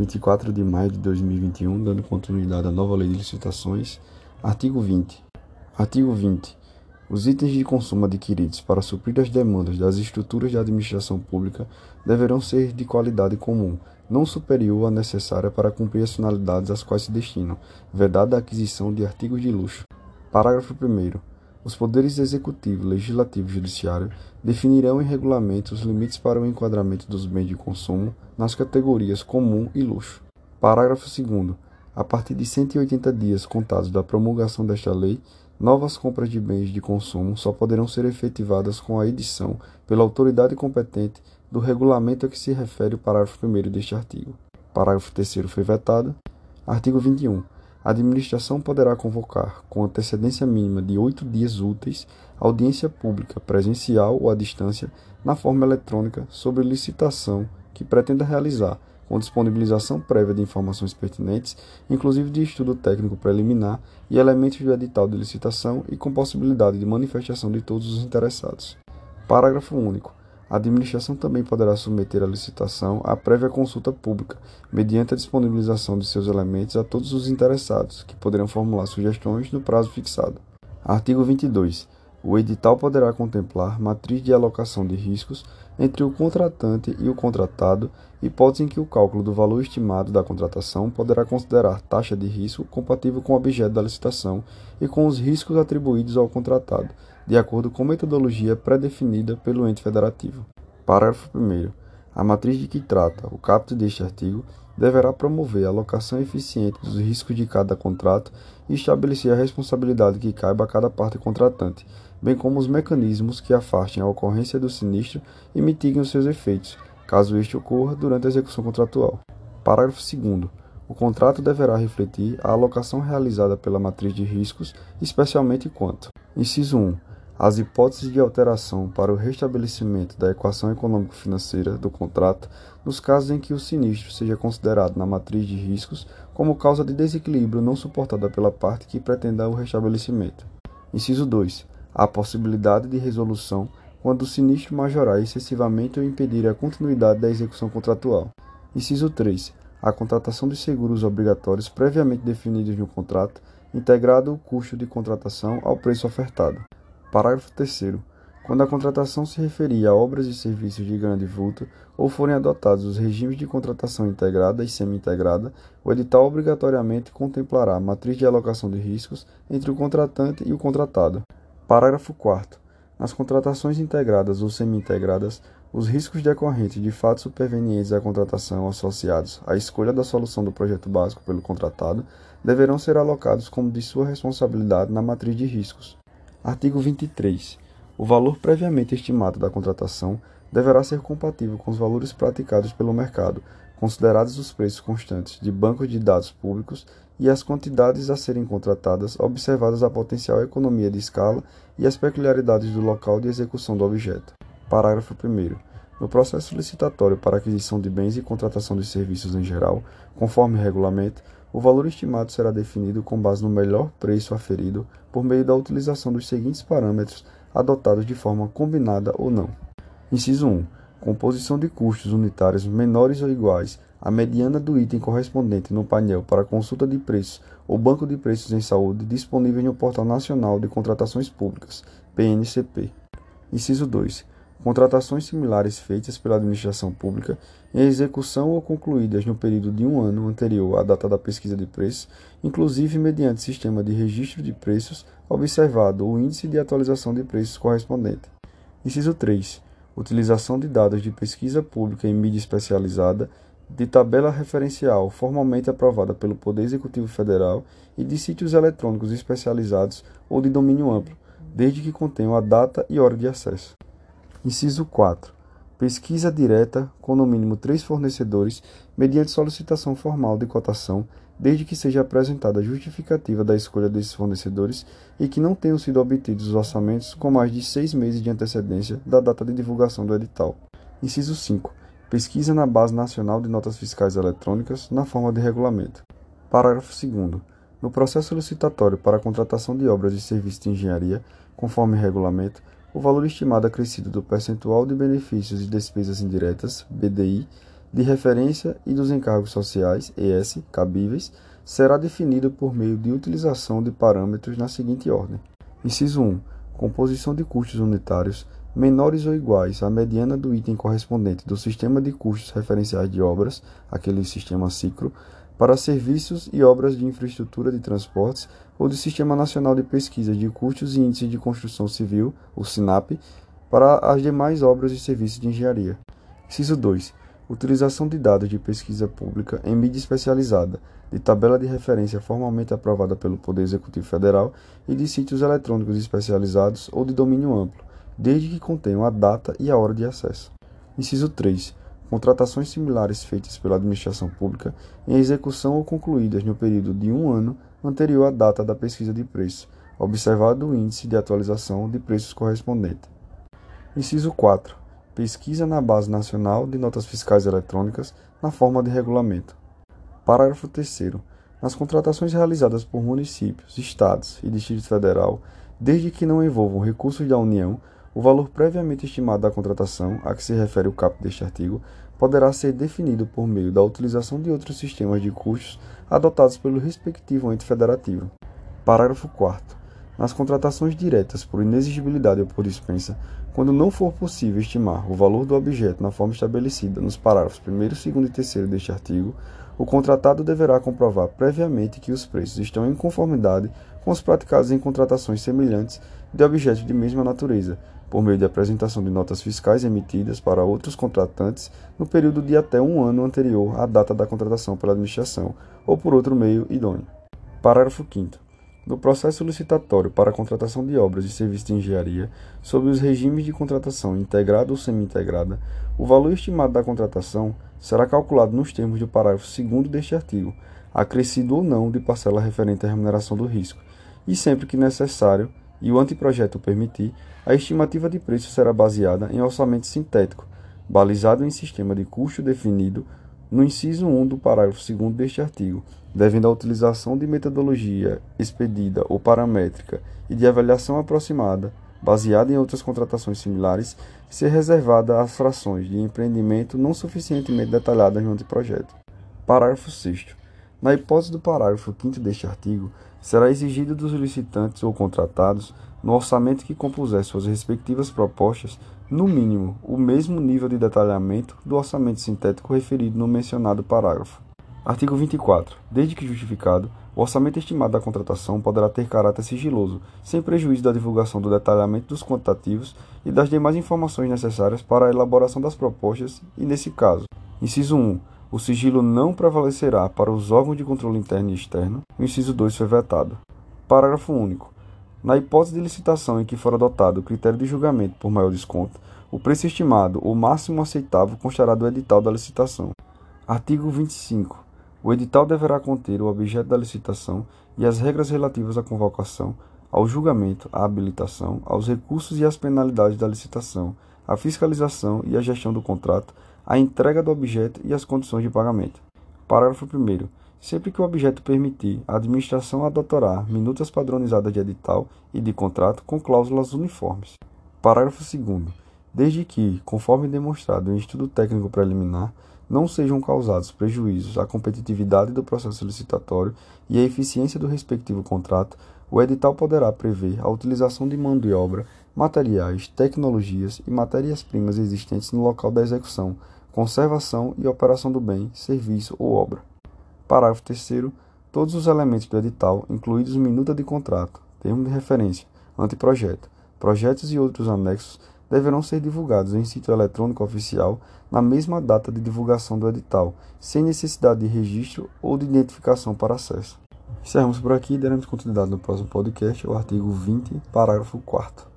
24 de maio de 2021, dando continuidade à nova lei de licitações. Artigo 20. Artigo 20. Os itens de consumo adquiridos para suprir as demandas das estruturas de administração pública deverão ser de qualidade comum, não superior à necessária para cumprir as finalidades às quais se destinam, vedada a aquisição de artigos de luxo. Parágrafo 1. Os poderes executivo, legislativo e judiciário definirão em regulamento os limites para o enquadramento dos bens de consumo nas categorias comum e luxo. Parágrafo 2. A partir de 180 dias contados da promulgação desta lei, novas compras de bens de consumo só poderão ser efetivadas com a edição, pela autoridade competente, do regulamento a que se refere o parágrafo 1 deste artigo. Parágrafo 3 foi vetado. Artigo 21. A administração poderá convocar, com antecedência mínima de oito dias úteis, audiência pública, presencial ou à distância, na forma eletrônica, sobre licitação que pretenda realizar, com disponibilização prévia de informações pertinentes, inclusive de estudo técnico preliminar e elementos do edital de licitação e com possibilidade de manifestação de todos os interessados. Parágrafo único. A administração também poderá submeter a licitação à prévia consulta pública, mediante a disponibilização de seus elementos a todos os interessados, que poderão formular sugestões no prazo fixado. Artigo 22. O edital poderá contemplar matriz de alocação de riscos entre o contratante e o contratado, hipótese em que o cálculo do valor estimado da contratação poderá considerar taxa de risco compatível com o objeto da licitação e com os riscos atribuídos ao contratado de acordo com metodologia pré-definida pelo ente federativo. Parágrafo 1. A matriz de que trata o caput deste artigo deverá promover a alocação eficiente dos riscos de cada contrato e estabelecer a responsabilidade que caiba a cada parte contratante, bem como os mecanismos que afastem a ocorrência do sinistro e mitiguem os seus efeitos, caso este ocorra durante a execução contratual. Parágrafo 2. O contrato deverá refletir a alocação realizada pela matriz de riscos, especialmente quanto: Inciso 1 as hipóteses de alteração para o restabelecimento da equação econômico-financeira do contrato nos casos em que o sinistro seja considerado na matriz de riscos como causa de desequilíbrio não suportada pela parte que pretenda o restabelecimento. Inciso 2. A possibilidade de resolução quando o sinistro majorar excessivamente ou impedir a continuidade da execução contratual. Inciso 3. A contratação de seguros obrigatórios previamente definidos no contrato, integrado o custo de contratação ao preço ofertado. Parágrafo 3 quando a contratação se referir a obras e serviços de grande vulto ou forem adotados os regimes de contratação integrada e semi-integrada, o edital obrigatoriamente contemplará a matriz de alocação de riscos entre o contratante e o contratado. Parágrafo 4 Nas contratações integradas ou semi-integradas, os riscos decorrentes de fatos supervenientes à contratação associados à escolha da solução do projeto básico pelo contratado deverão ser alocados como de sua responsabilidade na matriz de riscos. Artigo 23. O valor previamente estimado da contratação deverá ser compatível com os valores praticados pelo mercado, considerados os preços constantes de bancos de dados públicos e as quantidades a serem contratadas, observadas a potencial economia de escala e as peculiaridades do local de execução do objeto. Parágrafo 1. No processo licitatório para aquisição de bens e contratação de serviços em geral, conforme regulamento, o valor estimado será definido com base no melhor preço aferido por meio da utilização dos seguintes parâmetros adotados de forma combinada ou não. Inciso 1. Composição de custos unitários menores ou iguais à mediana do item correspondente no painel para consulta de preços ou banco de preços em saúde disponível no Portal Nacional de Contratações Públicas, PNCP. Inciso 2 contratações similares feitas pela administração pública em execução ou concluídas no período de um ano anterior à data da pesquisa de preços, inclusive mediante sistema de registro de preços, observado o índice de atualização de preços correspondente. Inciso 3. Utilização de dados de pesquisa pública em mídia especializada, de tabela referencial formalmente aprovada pelo Poder Executivo Federal e de sítios eletrônicos especializados ou de domínio amplo, desde que contenham a data e hora de acesso. Inciso 4. Pesquisa direta com no mínimo três fornecedores, mediante solicitação formal de cotação, desde que seja apresentada a justificativa da escolha desses fornecedores e que não tenham sido obtidos os orçamentos com mais de seis meses de antecedência da data de divulgação do edital. Inciso 5. Pesquisa na Base Nacional de Notas Fiscais Eletrônicas, na forma de regulamento. Parágrafo 2. No processo licitatório para a contratação de obras e serviços de engenharia, conforme regulamento, o valor estimado acrescido do percentual de benefícios e despesas indiretas, BDI, de referência e dos encargos sociais, ES, cabíveis, será definido por meio de utilização de parâmetros na seguinte ordem. Inciso 1. Composição de custos unitários menores ou iguais à mediana do item correspondente do sistema de custos referenciais de obras, aquele sistema ciclo, para serviços e obras de infraestrutura de transportes ou do Sistema Nacional de Pesquisa de Custos e Índices de Construção Civil, o SINAP, para as demais obras e serviços de engenharia. Inciso 2. Utilização de dados de pesquisa pública em mídia especializada, de tabela de referência formalmente aprovada pelo Poder Executivo Federal e de sítios eletrônicos especializados ou de domínio amplo, desde que contenham a data e a hora de acesso. Inciso 3. Contratações similares feitas pela administração pública em execução ou concluídas no período de um ano anterior à data da pesquisa de preço, observado o índice de atualização de preços correspondente. Inciso 4. Pesquisa na Base Nacional de Notas Fiscais Eletrônicas na forma de regulamento. Parágrafo 3. Nas contratações realizadas por municípios, estados e Distrito Federal, desde que não envolvam recursos da União, o valor previamente estimado da contratação, a que se refere o caput deste artigo, poderá ser definido por meio da utilização de outros sistemas de custos adotados pelo respectivo ente federativo. Parágrafo 4 nas contratações diretas por inexigibilidade ou por dispensa, quando não for possível estimar o valor do objeto na forma estabelecida nos parágrafos 1, 2 e 3 deste artigo, o contratado deverá comprovar previamente que os preços estão em conformidade com os praticados em contratações semelhantes de objetos de mesma natureza, por meio de apresentação de notas fiscais emitidas para outros contratantes no período de até um ano anterior à data da contratação pela administração, ou por outro meio idôneo. Parágrafo 5. No processo licitatório para a contratação de obras e serviços de engenharia, sob os regimes de contratação integrada ou semi-integrada, o valor estimado da contratação será calculado nos termos do parágrafo 2 deste artigo, acrescido ou não de parcela referente à remuneração do risco, e sempre que necessário, e o anteprojeto permitir, a estimativa de preço será baseada em orçamento sintético, balizado em sistema de custo definido no inciso 1 do parágrafo 2 deste artigo, devendo a utilização de metodologia expedida ou paramétrica e de avaliação aproximada, baseada em outras contratações similares, ser reservada às frações de empreendimento não suficientemente detalhadas no anteprojeto. Parágrafo 6 Na hipótese do parágrafo 5 deste artigo, será exigido dos licitantes ou contratados, no orçamento que compuser suas respectivas propostas, no mínimo, o mesmo nível de detalhamento do orçamento sintético referido no mencionado parágrafo. Artigo 24. Desde que justificado, o orçamento estimado da contratação poderá ter caráter sigiloso, sem prejuízo da divulgação do detalhamento dos quantitativos e das demais informações necessárias para a elaboração das propostas e, nesse caso, inciso 1, o sigilo não prevalecerá para os órgãos de controle interno e externo. O inciso 2 foi vetado. Parágrafo único. Na hipótese de licitação em que for adotado o critério de julgamento por maior desconto, o preço estimado, o máximo aceitável, constará do edital da licitação. Artigo 25. O edital deverá conter o objeto da licitação e as regras relativas à convocação, ao julgamento, à habilitação, aos recursos e às penalidades da licitação, à fiscalização e à gestão do contrato, a entrega do objeto e as condições de pagamento. Parágrafo 1. Sempre que o objeto permitir, a administração adotará minutas padronizadas de edital e de contrato com cláusulas uniformes. Parágrafo 2. Desde que, conforme demonstrado em estudo técnico preliminar, não sejam causados prejuízos à competitividade do processo licitatório e à eficiência do respectivo contrato, o edital poderá prever a utilização de mão de obra, materiais, tecnologias e matérias-primas existentes no local da execução, conservação e operação do bem, serviço ou obra. Parágrafo 3. Todos os elementos do edital, incluídos minuta de contrato, termo de referência, anteprojeto, projetos e outros anexos, deverão ser divulgados em sítio eletrônico oficial na mesma data de divulgação do edital, sem necessidade de registro ou de identificação para acesso. Encerramos por aqui e daremos continuidade no próximo podcast, o artigo 20, parágrafo 4